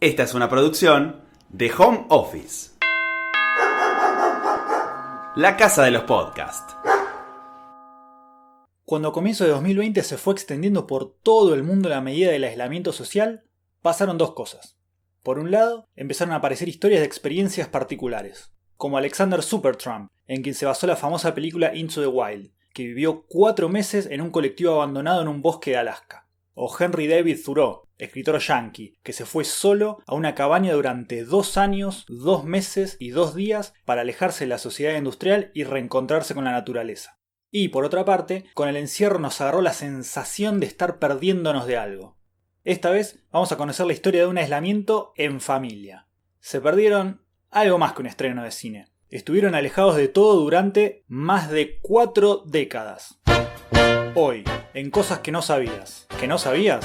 Esta es una producción de Home Office. La casa de los podcasts. Cuando a comienzo de 2020 se fue extendiendo por todo el mundo la medida del aislamiento social, pasaron dos cosas. Por un lado, empezaron a aparecer historias de experiencias particulares, como Alexander Supertramp, en quien se basó la famosa película Into the Wild, que vivió cuatro meses en un colectivo abandonado en un bosque de Alaska o Henry David Thoreau, escritor yankee, que se fue solo a una cabaña durante dos años, dos meses y dos días para alejarse de la sociedad industrial y reencontrarse con la naturaleza. Y por otra parte, con el encierro nos agarró la sensación de estar perdiéndonos de algo. Esta vez vamos a conocer la historia de un aislamiento en familia. Se perdieron algo más que un estreno de cine. Estuvieron alejados de todo durante más de cuatro décadas. Hoy, en cosas que no sabías. ¿Que no sabías?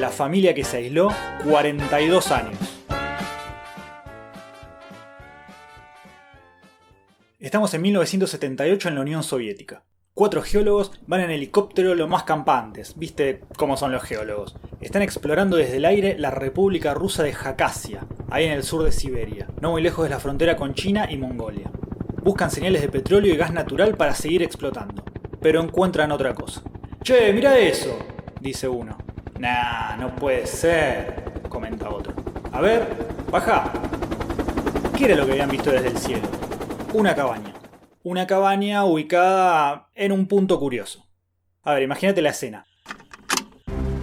La familia que se aisló 42 años. Estamos en 1978 en la Unión Soviética. Cuatro geólogos van en helicóptero lo más campantes, viste cómo son los geólogos. Están explorando desde el aire la República Rusa de Jacasia, ahí en el sur de Siberia, no muy lejos de la frontera con China y Mongolia. Buscan señales de petróleo y gas natural para seguir explotando, pero encuentran otra cosa. Che, mira eso, dice uno. Nah, no puede ser, comenta otro. A ver, baja. ¿Qué era lo que habían visto desde el cielo? Una cabaña. Una cabaña ubicada en un punto curioso. A ver, imagínate la escena.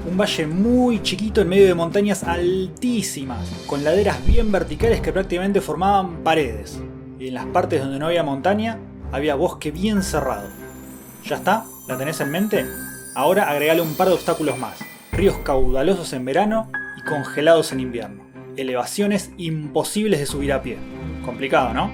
Un valle muy chiquito en medio de montañas altísimas, con laderas bien verticales que prácticamente formaban paredes. Y en las partes donde no había montaña, había bosque bien cerrado. ¿Ya está? ¿La tenés en mente? Ahora agregale un par de obstáculos más. Ríos caudalosos en verano y congelados en invierno. Elevaciones imposibles de subir a pie. Complicado, ¿no?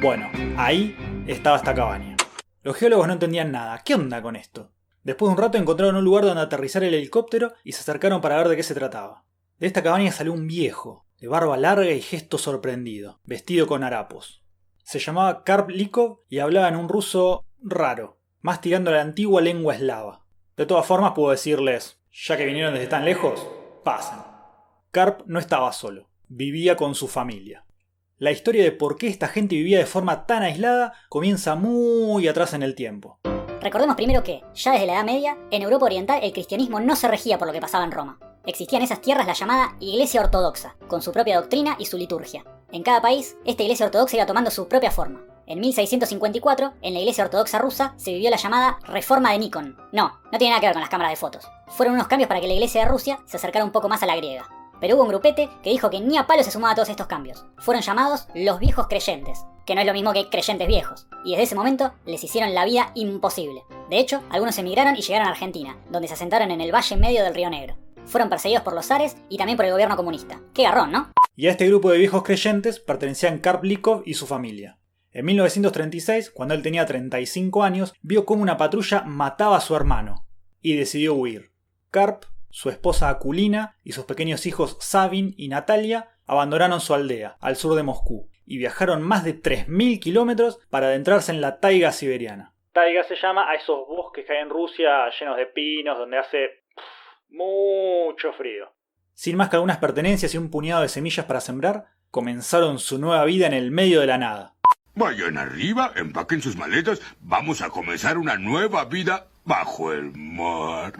Bueno, ahí estaba esta cabaña. Los geólogos no entendían nada. ¿Qué onda con esto? Después de un rato encontraron un lugar donde aterrizar el helicóptero y se acercaron para ver de qué se trataba. De esta cabaña salió un viejo, de barba larga y gesto sorprendido, vestido con harapos. Se llamaba Karp Likov y hablaba en un ruso raro, más tirando a la antigua lengua eslava. De todas formas, puedo decirles, ya que vinieron desde tan lejos, pasen. Karp no estaba solo, vivía con su familia. La historia de por qué esta gente vivía de forma tan aislada comienza muy atrás en el tiempo. Recordemos primero que, ya desde la Edad Media, en Europa Oriental el cristianismo no se regía por lo que pasaba en Roma. Existía en esas tierras la llamada Iglesia Ortodoxa, con su propia doctrina y su liturgia. En cada país, esta Iglesia Ortodoxa iba tomando su propia forma. En 1654, en la iglesia ortodoxa rusa, se vivió la llamada Reforma de Nikon. No, no tiene nada que ver con las cámaras de fotos. Fueron unos cambios para que la iglesia de Rusia se acercara un poco más a la griega. Pero hubo un grupete que dijo que ni a palo se sumaba a todos estos cambios. Fueron llamados los viejos creyentes, que no es lo mismo que creyentes viejos. Y desde ese momento les hicieron la vida imposible. De hecho, algunos emigraron y llegaron a Argentina, donde se asentaron en el valle medio del Río Negro. Fueron perseguidos por los zares y también por el gobierno comunista. Qué garrón, ¿no? Y a este grupo de viejos creyentes pertenecían Karp Likov y su familia. En 1936, cuando él tenía 35 años, vio cómo una patrulla mataba a su hermano y decidió huir. Karp, su esposa Akulina y sus pequeños hijos Savin y Natalia abandonaron su aldea, al sur de Moscú, y viajaron más de 3.000 kilómetros para adentrarse en la taiga siberiana. Taiga se llama a esos bosques que hay en Rusia llenos de pinos, donde hace mucho frío. Sin más que algunas pertenencias y un puñado de semillas para sembrar, comenzaron su nueva vida en el medio de la nada. Vayan arriba, empaquen sus maletas, vamos a comenzar una nueva vida bajo el mar.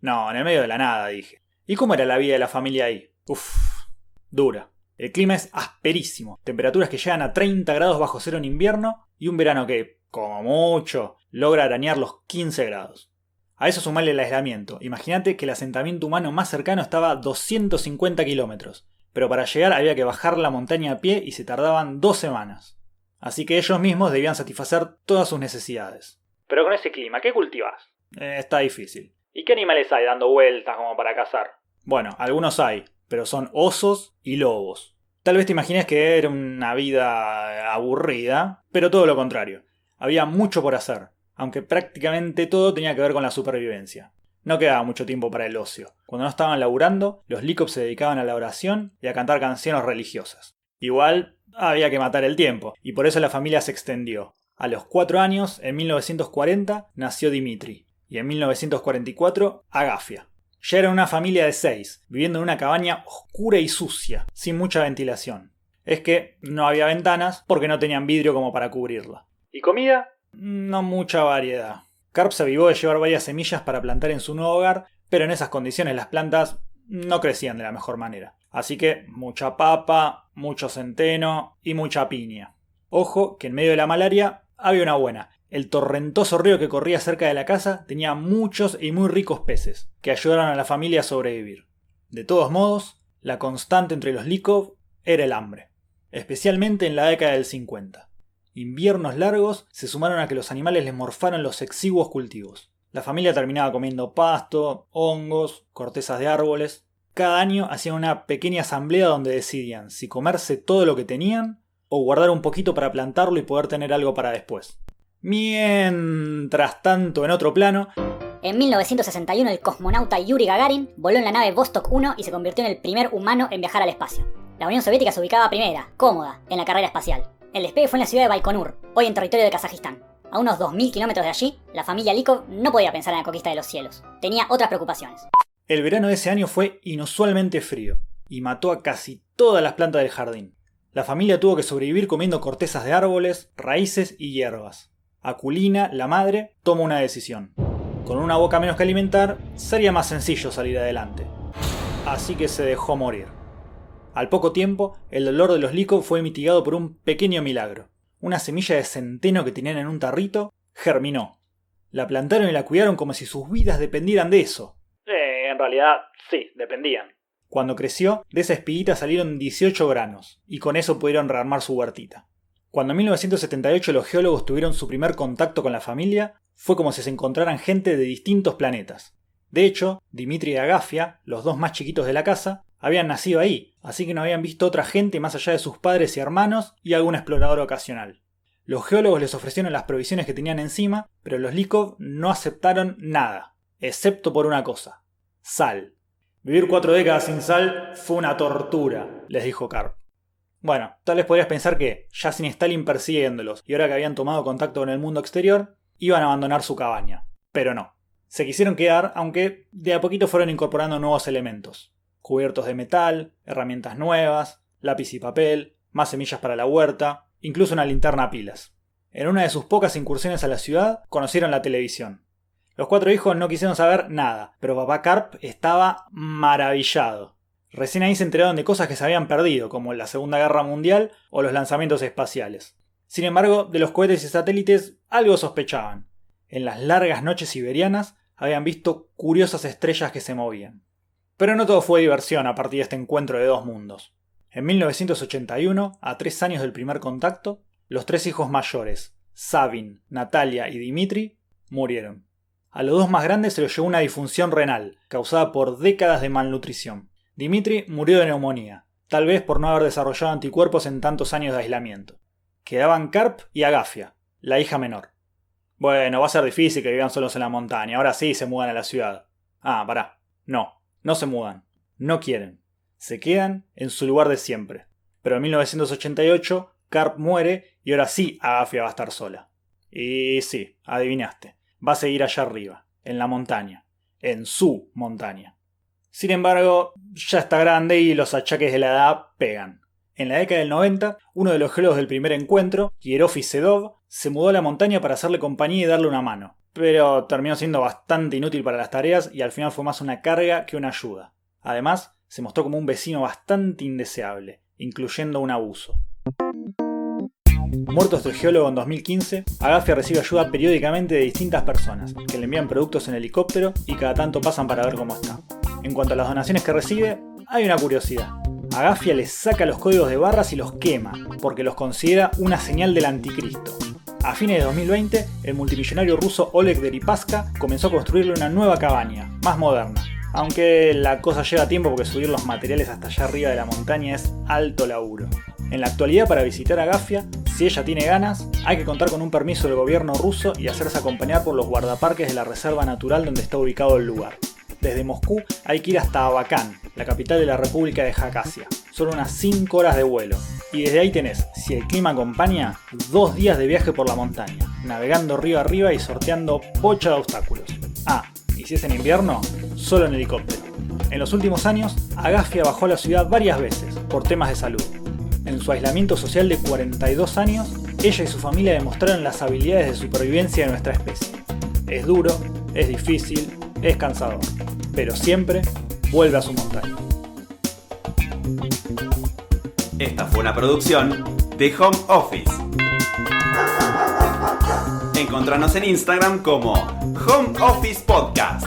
No, en el medio de la nada, dije. ¿Y cómo era la vida de la familia ahí? Uf, dura. El clima es asperísimo, temperaturas que llegan a 30 grados bajo cero en invierno y un verano que, como mucho, logra arañar los 15 grados. A eso sumarle el aislamiento. Imagínate que el asentamiento humano más cercano estaba a 250 kilómetros pero para llegar había que bajar la montaña a pie y se tardaban dos semanas. Así que ellos mismos debían satisfacer todas sus necesidades. Pero con ese clima, ¿qué cultivas? Eh, está difícil. ¿Y qué animales hay dando vueltas como para cazar? Bueno, algunos hay, pero son osos y lobos. Tal vez te imagines que era una vida aburrida, pero todo lo contrario. Había mucho por hacer, aunque prácticamente todo tenía que ver con la supervivencia. No quedaba mucho tiempo para el ocio. Cuando no estaban laburando, los Licops se dedicaban a la oración y a cantar canciones religiosas. Igual había que matar el tiempo, y por eso la familia se extendió. A los cuatro años, en 1940, nació Dimitri, y en 1944, Agafia. Ya eran una familia de seis, viviendo en una cabaña oscura y sucia, sin mucha ventilación. Es que no había ventanas porque no tenían vidrio como para cubrirla. ¿Y comida? No mucha variedad. Carp se avivó de llevar varias semillas para plantar en su nuevo hogar, pero en esas condiciones las plantas no crecían de la mejor manera. Así que mucha papa, mucho centeno y mucha piña. Ojo que en medio de la malaria había una buena. El torrentoso río que corría cerca de la casa tenía muchos y muy ricos peces, que ayudaron a la familia a sobrevivir. De todos modos, la constante entre los Likov era el hambre, especialmente en la década del 50. Inviernos largos se sumaron a que los animales les morfaron los exiguos cultivos. La familia terminaba comiendo pasto, hongos, cortezas de árboles. Cada año hacían una pequeña asamblea donde decidían si comerse todo lo que tenían o guardar un poquito para plantarlo y poder tener algo para después. Mientras tanto, en otro plano, En 1961 el cosmonauta Yuri Gagarin voló en la nave Vostok 1 y se convirtió en el primer humano en viajar al espacio. La Unión Soviética se ubicaba primera, cómoda, en la carrera espacial. El despegue fue en la ciudad de Baikonur, hoy en territorio de Kazajistán. A unos 2.000 kilómetros de allí, la familia Likov no podía pensar en la conquista de los cielos. Tenía otras preocupaciones. el verano de ese año fue inusualmente frío y mató a casi todas las plantas del jardín. La familia tuvo que sobrevivir comiendo cortezas de árboles, raíces y hierbas. Aculina, la madre, toma una decisión. Con una boca menos que alimentar, sería más sencillo salir adelante. Así que se dejó morir. Al poco tiempo, el dolor de los Likov fue mitigado por un pequeño milagro. Una semilla de centeno que tenían en un tarrito germinó. La plantaron y la cuidaron como si sus vidas dependieran de eso. Eh, en realidad, sí, dependían. Cuando creció, de esa espiguita salieron 18 granos, y con eso pudieron rearmar su huertita. Cuando en 1978 los geólogos tuvieron su primer contacto con la familia, fue como si se encontraran gente de distintos planetas. De hecho, Dimitri y Agafia, los dos más chiquitos de la casa, habían nacido ahí, así que no habían visto otra gente más allá de sus padres y hermanos y algún explorador ocasional. Los geólogos les ofrecieron las provisiones que tenían encima, pero los Likov no aceptaron nada, excepto por una cosa: sal. Vivir cuatro décadas sin sal fue una tortura, les dijo Karp. Bueno, tal vez podrías pensar que, ya sin Stalin persiguiéndolos y ahora que habían tomado contacto con el mundo exterior, iban a abandonar su cabaña. Pero no. Se quisieron quedar, aunque de a poquito fueron incorporando nuevos elementos. Cubiertos de metal, herramientas nuevas, lápiz y papel, más semillas para la huerta, incluso una linterna a pilas. En una de sus pocas incursiones a la ciudad, conocieron la televisión. Los cuatro hijos no quisieron saber nada, pero papá Carp estaba maravillado. Recién ahí se enteraron de cosas que se habían perdido, como la Segunda Guerra Mundial o los lanzamientos espaciales. Sin embargo, de los cohetes y satélites algo sospechaban. En las largas noches siberianas habían visto curiosas estrellas que se movían. Pero no todo fue diversión a partir de este encuentro de dos mundos. En 1981, a tres años del primer contacto, los tres hijos mayores, Sabin, Natalia y Dimitri, murieron. A los dos más grandes se los llevó una disfunción renal, causada por décadas de malnutrición. Dimitri murió de neumonía, tal vez por no haber desarrollado anticuerpos en tantos años de aislamiento. Quedaban Karp y Agafia, la hija menor. Bueno, va a ser difícil que vivan solos en la montaña, ahora sí se mudan a la ciudad. Ah, pará. No, no se mudan. No quieren. Se quedan en su lugar de siempre. Pero en 1988, Karp muere y ahora sí Agafia va a estar sola. Y sí, adivinaste. Va a seguir allá arriba, en la montaña. En su montaña. Sin embargo, ya está grande y los achaques de la edad pegan. En la década del 90, uno de los geólogos del primer encuentro, Hierofi Sedov, se mudó a la montaña para hacerle compañía y darle una mano. Pero terminó siendo bastante inútil para las tareas y al final fue más una carga que una ayuda. Además, se mostró como un vecino bastante indeseable, incluyendo un abuso. Muerto este geólogo en 2015, Agafia recibe ayuda periódicamente de distintas personas, que le envían productos en helicóptero y cada tanto pasan para ver cómo está. En cuanto a las donaciones que recibe, hay una curiosidad. Agafia les saca los códigos de barras y los quema, porque los considera una señal del anticristo. A fines de 2020, el multimillonario ruso Oleg Deripaska comenzó a construirle una nueva cabaña, más moderna. Aunque la cosa lleva tiempo porque subir los materiales hasta allá arriba de la montaña es alto laburo. En la actualidad, para visitar Agafia, si ella tiene ganas, hay que contar con un permiso del gobierno ruso y hacerse acompañar por los guardaparques de la reserva natural donde está ubicado el lugar. Desde Moscú hay que ir hasta Abacán, la capital de la República de Jacasia. Son unas 5 horas de vuelo. Y desde ahí tenés, si el clima acompaña, dos días de viaje por la montaña, navegando río arriba y sorteando bocha de obstáculos. Ah, y si es en invierno, solo en helicóptero. En los últimos años, Agafia bajó a la ciudad varias veces por temas de salud. En su aislamiento social de 42 años, ella y su familia demostraron las habilidades de supervivencia de nuestra especie. Es duro, es difícil, es cansador pero siempre vuelve a su montaña. Esta fue una producción de Home Office. Encontranos en Instagram como Home Office Podcast.